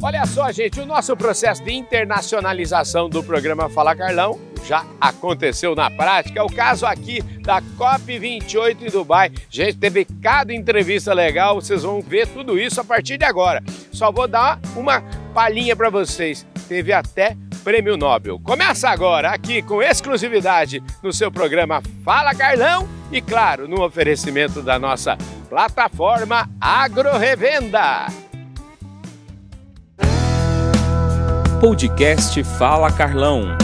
Olha só, gente, o nosso processo de internacionalização do programa Fala Carlão já aconteceu na prática. É o caso aqui da COP28 em Dubai. Gente, teve cada entrevista legal, vocês vão ver tudo isso a partir de agora. Só vou dar uma palhinha para vocês. Teve até prêmio Nobel. Começa agora, aqui com exclusividade no seu programa Fala Carlão e, claro, no oferecimento da nossa plataforma Agro Revenda. Podcast Fala Carlão.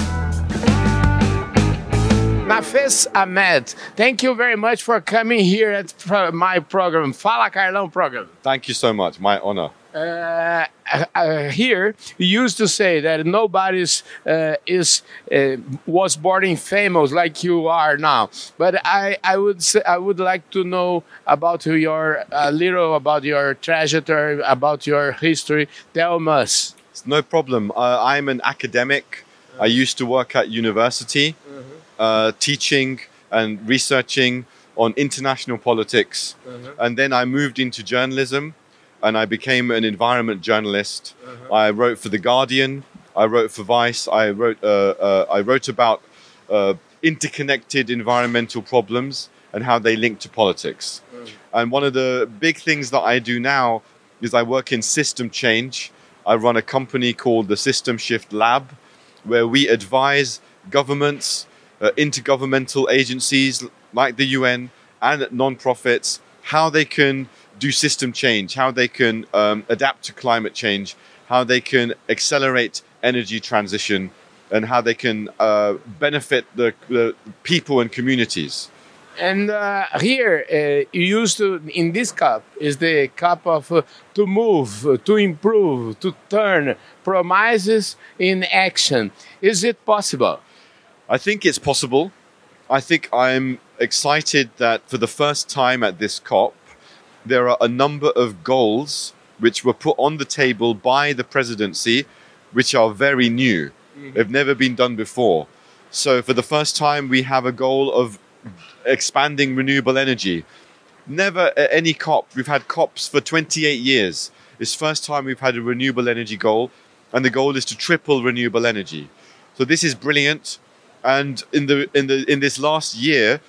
Nafis Ahmed, thank you very much for coming here at my program, Fala Carlão program. Thank you so much, my honor. Uh, uh, here, you used to say that nobody uh, is uh, was born famous like you are now. But I, I would say, I would like to know about your a little about your trajectory, about your history. Tell us. It's no problem. Uh, I'm an academic. I used to work at university, uh, teaching and researching on international politics. And then I moved into journalism and I became an environment journalist. I wrote for The Guardian, I wrote for Vice, I wrote, uh, uh, I wrote about uh, interconnected environmental problems and how they link to politics. And one of the big things that I do now is I work in system change. I run a company called the System Shift Lab, where we advise governments, uh, intergovernmental agencies like the UN and non-profits how they can do system change, how they can um, adapt to climate change, how they can accelerate energy transition, and how they can uh, benefit the, the people and communities. And uh, here, uh, you used to, in this cup, is the cup of uh, to move, to improve, to turn promises in action. Is it possible? I think it's possible. I think I'm excited that for the first time at this COP, there are a number of goals which were put on the table by the presidency, which are very new. They've never been done before. So, for the first time, we have a goal of expanding renewable energy. Never at any COP, we've had COPs for 28 years. It's first time we've had a renewable energy goal, and the goal is to triple renewable energy. So this is brilliant. And in the in the in this last year,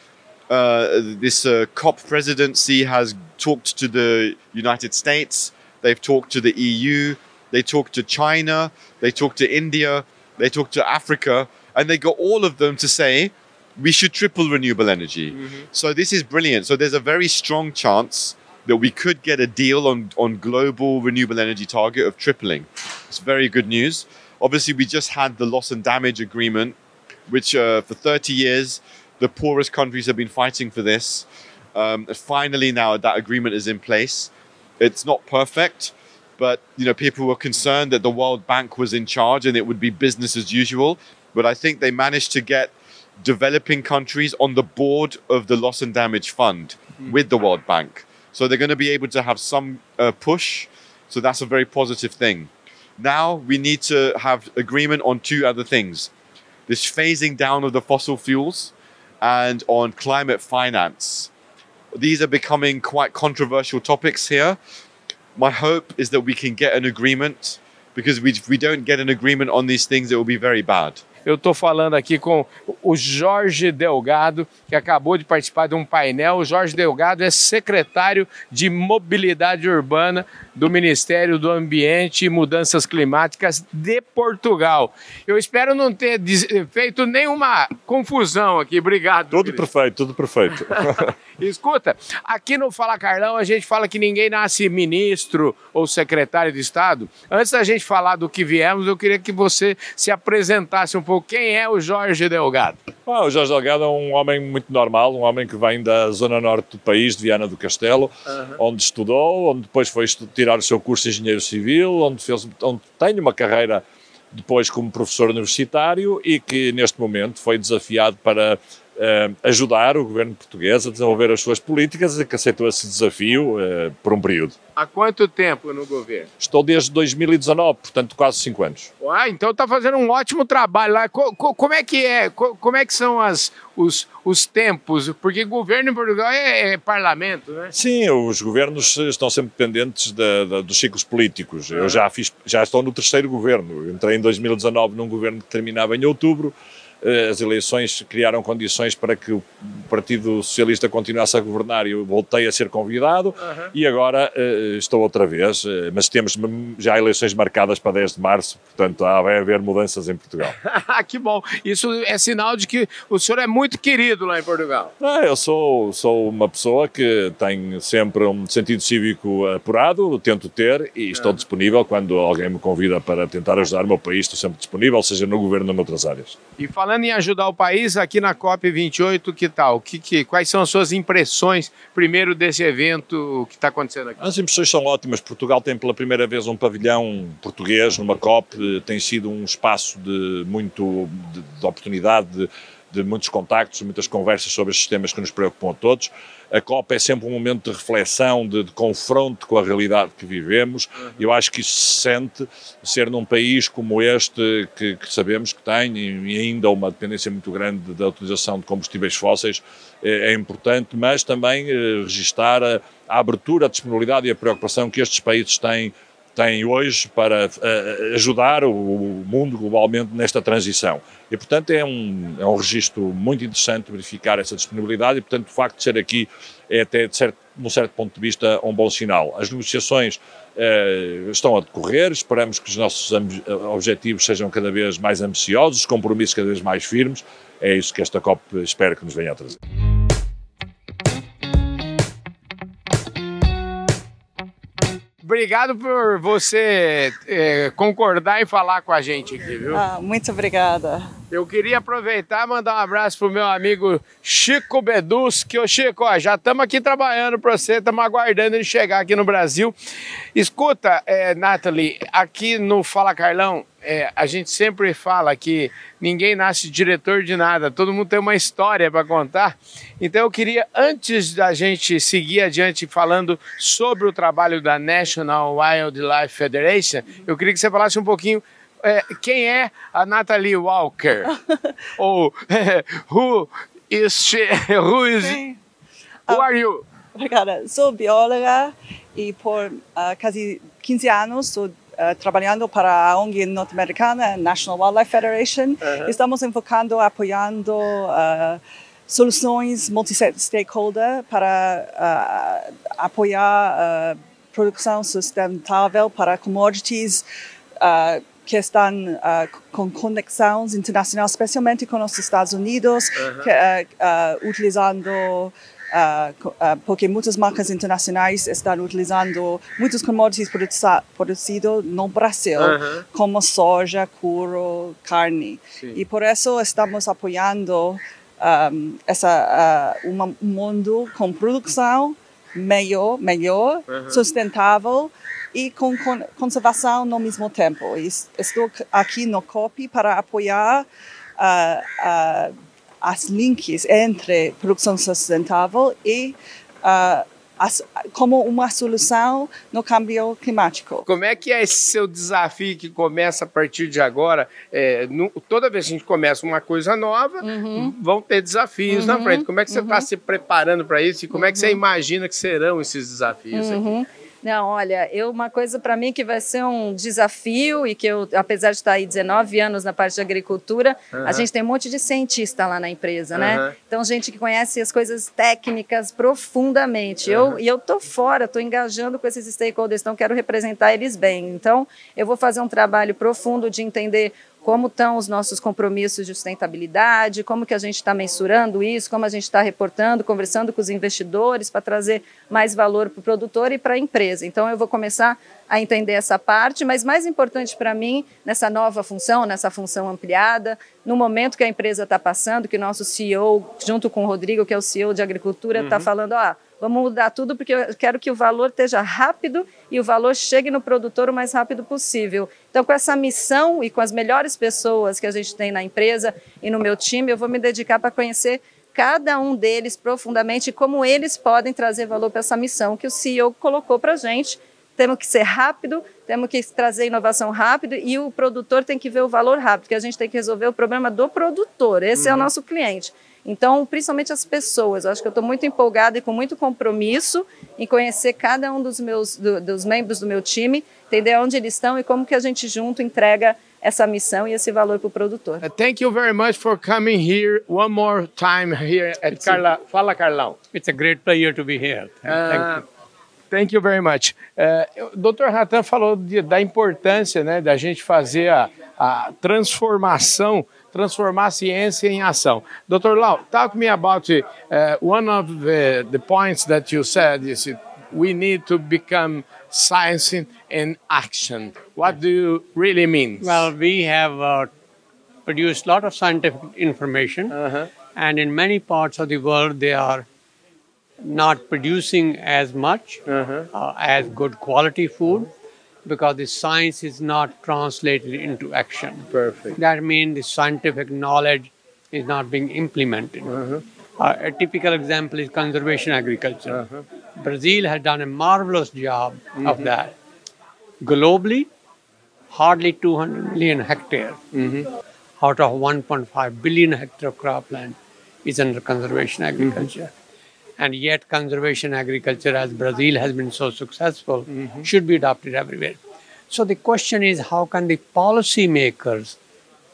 uh, this uh, COP presidency has talked to the United States. They've talked to the EU. They talked to China. They talked to India. They talked to Africa, and they got all of them to say we should triple renewable energy. So this is brilliant. So there's a very strong chance that we could get a deal on, on global renewable energy target of tripling. It's very good news. Obviously, we just had the loss and damage agreement, which uh, for 30 years, the poorest countries have been fighting for this. Um, finally, now that agreement is in place. It's not perfect, but you know people were concerned that the World Bank was in charge and it would be business as usual. But I think they managed to get developing countries on the board of the loss and damage fund with the World Bank. So they're going to be able to have some uh, push. So that's a very positive thing. Now we need to have agreement on two other things this phasing down of the fossil fuels and on climate finance. These are becoming quite controversial topics here. My hope is that we can get an agreement because we, if we don't get an agreement on these things, it will be very bad. Eu estou falando aqui com o Jorge Delgado, que acabou de participar de um painel. O Jorge Delgado é secretário de Mobilidade Urbana do Ministério do Ambiente e Mudanças Climáticas de Portugal. Eu espero não ter feito nenhuma confusão aqui. Obrigado. Tudo querido. perfeito, tudo perfeito. Escuta, aqui no Fala Carlão a gente fala que ninguém nasce ministro ou secretário de Estado. Antes da gente falar do que viemos, eu queria que você se apresentasse um pouco. Quem é o Jorge Delgado? Ah, o Jorge Delgado é um homem muito normal, um homem que vem da zona norte do país, de Viana do Castelo, onde estudou, onde depois foi tirar o seu curso de engenheiro civil, onde, fez, onde tem uma carreira depois como professor universitário e que neste momento foi desafiado para uh, ajudar o governo português a desenvolver as suas políticas e que aceitou esse desafio uh, por um período. Há quanto tempo no governo? Estou desde 2019, portanto quase cinco anos. Ah, então está fazendo um ótimo trabalho lá. Co co como é que é? Co como é que são as, os, os tempos? Porque governo em Portugal é, é, parlamento, né? Sim, os governos estão sempre dependentes da, da, dos ciclos políticos. Eu já fiz, já estou no terceiro governo. entrei em 2019 num governo que terminava em outubro. Eh, as eleições criaram condições para que o Partido Socialista continuasse a governar e eu voltei a ser convidado uhum. e agora uh, estou outra vez, uh, mas temos já eleições marcadas para 10 de março, portanto vai haver mudanças em Portugal. que bom, isso é sinal de que o senhor é muito querido lá em Portugal. Ah, eu sou, sou uma pessoa que tem sempre um sentido cívico apurado, tento ter e estou uhum. disponível quando alguém me convida para tentar ajudar o meu país, estou sempre disponível, seja no governo ou noutras áreas. E falando em ajudar o país, aqui na COP28, que tal? Que, que, quais são as suas impressões, primeiro, desse evento que está acontecendo aqui? As impressões são ótimas. Portugal tem pela primeira vez um pavilhão português numa COP. Tem sido um espaço de muito de, de oportunidade, de, de muitos contactos, muitas conversas sobre estes temas que nos preocupam a todos. A COP é sempre um momento de reflexão, de, de confronto com a realidade que vivemos. Uhum. Eu acho que isso se sente ser num país como este, que, que sabemos que tem e ainda uma dependência muito grande da utilização de combustíveis fósseis, é, é importante, mas também eh, registar a, a abertura, a disponibilidade e a preocupação que estes países têm tem hoje para uh, ajudar o, mundo globalmente nesta transição. E, portanto, é um, é um registro muito interessante verificar essa disponibilidade e, portanto, o facto de ser aqui é até, de certo, num certo ponto de vista, um bom sinal. As negociações uh, estão a decorrer, esperamos que os nossos objetivos sejam cada vez mais ambiciosos, os compromissos cada vez mais firmes. É isso que esta COP espera que nos venha a trazer. Obrigado por você é, concordar e falar com a gente aqui, viu? Ah, muito obrigada. Eu queria aproveitar e mandar um abraço pro meu amigo Chico Bedus, que o Chico, ó, já estamos aqui trabalhando para você, estamos aguardando ele chegar aqui no Brasil. Escuta, é, Nathalie, aqui no Fala Carlão, é, a gente sempre fala que ninguém nasce diretor de nada, todo mundo tem uma história para contar. Então eu queria, antes da gente seguir adiante falando sobre o trabalho da National Wildlife Federation, eu queria que você falasse um pouquinho é, quem é a Natalie Walker? Ou é, who is she? Who is Sim. Who are you? Obrigada. Sou bióloga e por uh, quase 15 anos estou Uh, trabalhando para a ONG norte-americana, National Wildlife Federation. Uh -huh. Estamos enfocando, apoiando uh, soluções multi-stakeholder para apoiar a produção sustentável para commodities que estão uh, com conexões internacionais, especialmente com os Estados Unidos, -huh. que, utilizando porque muitas marcas internacionais estão utilizando muitos commodities produzidos no Brasil, -huh. como soja, couro, carne. Sim. E por isso estamos apoiando um, essa, um mundo com produção melhor, melhor -huh. sustentável, e com conservação no mesmo tempo. Estou aqui no COP para apoiar uh, uh, as links entre produção sustentável e uh, as, como uma solução no câmbio climático. Como é que é esse seu desafio que começa a partir de agora? É, no, toda vez que a gente começa uma coisa nova, uhum. vão ter desafios uhum. na frente. Como é que você está uhum. se preparando para isso e como é que você uhum. imagina que serão esses desafios aqui? Não, olha, eu uma coisa para mim que vai ser um desafio e que eu, apesar de estar aí 19 anos na parte de agricultura, uhum. a gente tem um monte de cientista lá na empresa, uhum. né? Então, gente que conhece as coisas técnicas profundamente. Uhum. Eu, e eu tô fora, tô engajando com esses stakeholders, então quero representar eles bem. Então, eu vou fazer um trabalho profundo de entender como estão os nossos compromissos de sustentabilidade, como que a gente está mensurando isso, como a gente está reportando, conversando com os investidores para trazer mais valor para o produtor e para a empresa. Então, eu vou começar a entender essa parte, mas mais importante para mim, nessa nova função, nessa função ampliada, no momento que a empresa está passando, que o nosso CEO, junto com o Rodrigo, que é o CEO de agricultura, está uhum. falando, ah, Vamos mudar tudo porque eu quero que o valor esteja rápido e o valor chegue no produtor o mais rápido possível. Então, com essa missão e com as melhores pessoas que a gente tem na empresa e no meu time, eu vou me dedicar para conhecer cada um deles profundamente e como eles podem trazer valor para essa missão que o CEO colocou para a gente. Temos que ser rápido, temos que trazer inovação rápido e o produtor tem que ver o valor rápido, que a gente tem que resolver o problema do produtor. Esse uhum. é o uhum. nosso cliente. Então, principalmente as pessoas, eu acho que eu estou muito empolgada e com muito compromisso em conhecer cada um dos meus do, dos membros do meu time, entender onde eles estão e como que a gente junto entrega essa missão e esse valor para o produtor. Uh, thank you very much for coming here one more time here at Carla. Fala, Carlão. It's a great pleasure to be here. Thank uh, you. Thank you very much. Uh, Dr. Ratan falou de, da importância né, da gente fazer a, a transformação transformar a ciência em ação. Dr. Lau, talk to me about uh, one of the, the points that you said is we need to become science in, action. What do you really mean? Well, we have uh, produced a lot of scientific information, uh-huh. and in many parts of the world, they are not producing as much uh-huh. uh, as good quality food because the science is not translated into action. Perfect. That means the scientific knowledge is not being implemented. Uh-huh. Uh, a typical example is conservation agriculture. Uh-huh. Brazil has done a marvelous job mm-hmm. of that. Globally, hardly 200 million hectares mm-hmm. out of 1.5 billion hectare of cropland is under conservation agriculture. Mm-hmm and yet conservation agriculture as brazil has been so successful mm-hmm. should be adopted everywhere so the question is how can the policy makers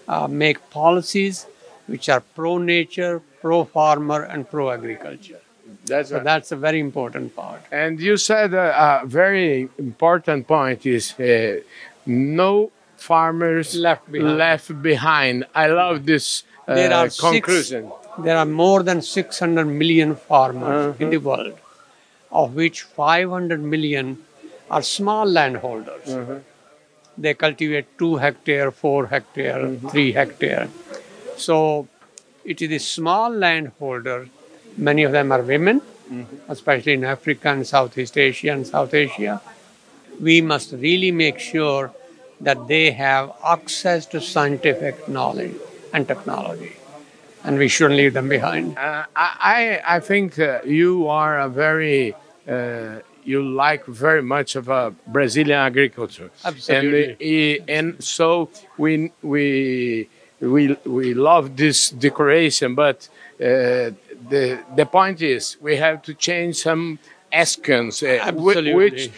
uh, make policies which are pro nature pro farmer and pro agriculture that's so right. that's a very important part and you said a, a very important point is uh, no farmers left behind. left behind i love this uh, there are conclusion six, there are more than 600 million farmers uh-huh. in the world, of which 500 million are small landholders. Uh-huh. They cultivate 2 hectare, 4 hectare, mm-hmm. 3 hectare. So it is the small landholders, many of them are women, mm-hmm. especially in Africa and Southeast Asia and South Asia. We must really make sure that they have access to scientific knowledge and technology and we shouldn't leave them behind. Uh, I, I think uh, you are a very, uh, you like very much of a Brazilian agriculture. Absolutely. And, and so we, we, we, we love this decoration, but uh, the, the point is we have to change some askins. Uh, Absolutely. Which,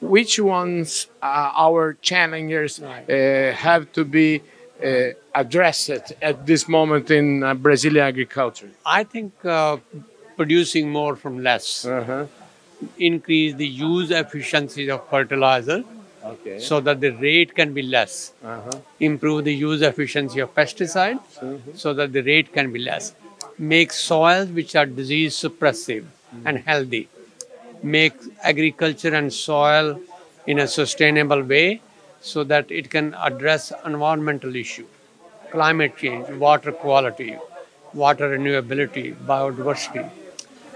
which ones our challengers right. Uh, have to be uh, address it at this moment in uh, Brazilian agriculture? I think uh, producing more from less, uh-huh. increase the use efficiency of fertilizer. Okay. So that the rate can be less. Uh-huh. Improve the use efficiency of pesticides uh-huh. so that the rate can be less. Make soils which are disease suppressive mm-hmm. and healthy. Make agriculture and soil in a sustainable way so that it can address environmental issue, climate change, water quality, water renewability, biodiversity.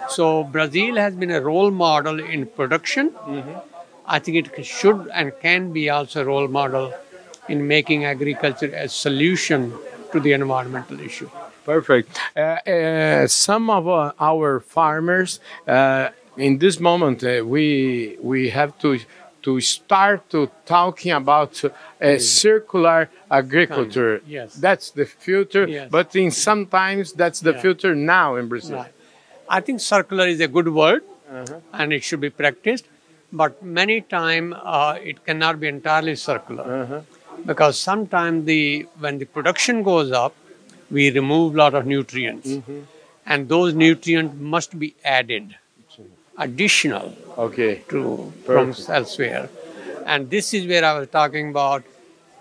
So Brazil has been a role model in production. Mm-hmm. I think it should and can be also a role model in making agriculture a solution to the environmental issue. Perfect. Uh, uh, some of uh, our farmers, uh, in this moment, uh, we we have to to start to talking about a circular agriculture. Yes. That's the future, yes. but in sometimes that's the yeah. future now in Brazil. Right. I think circular is a good word uh-huh. and it should be practiced, but many times uh, it cannot be entirely circular uh-huh. because sometimes the when the production goes up, we remove a lot of nutrients, mm-hmm. and those nutrients must be added additional okay. to Perfect. from elsewhere. And this is where I was talking about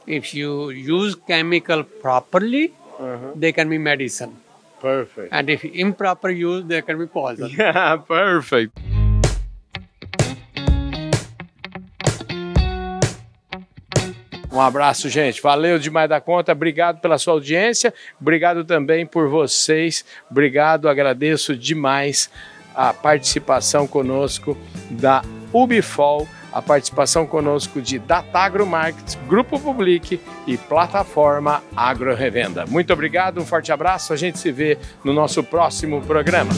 if you use chemical properly, uh-huh. they can be medicine. Perfect. And if improper use, they can be poison. Yeah, perfect. Um abraço, gente. Valeu demais da conta. Obrigado pela sua audiência. Obrigado também por vocês. Obrigado, agradeço demais a participação conosco da Ubifol a participação conosco de Datagro Markets, Grupo Public e Plataforma Agro Revenda. Muito obrigado, um forte abraço, a gente se vê no nosso próximo programa.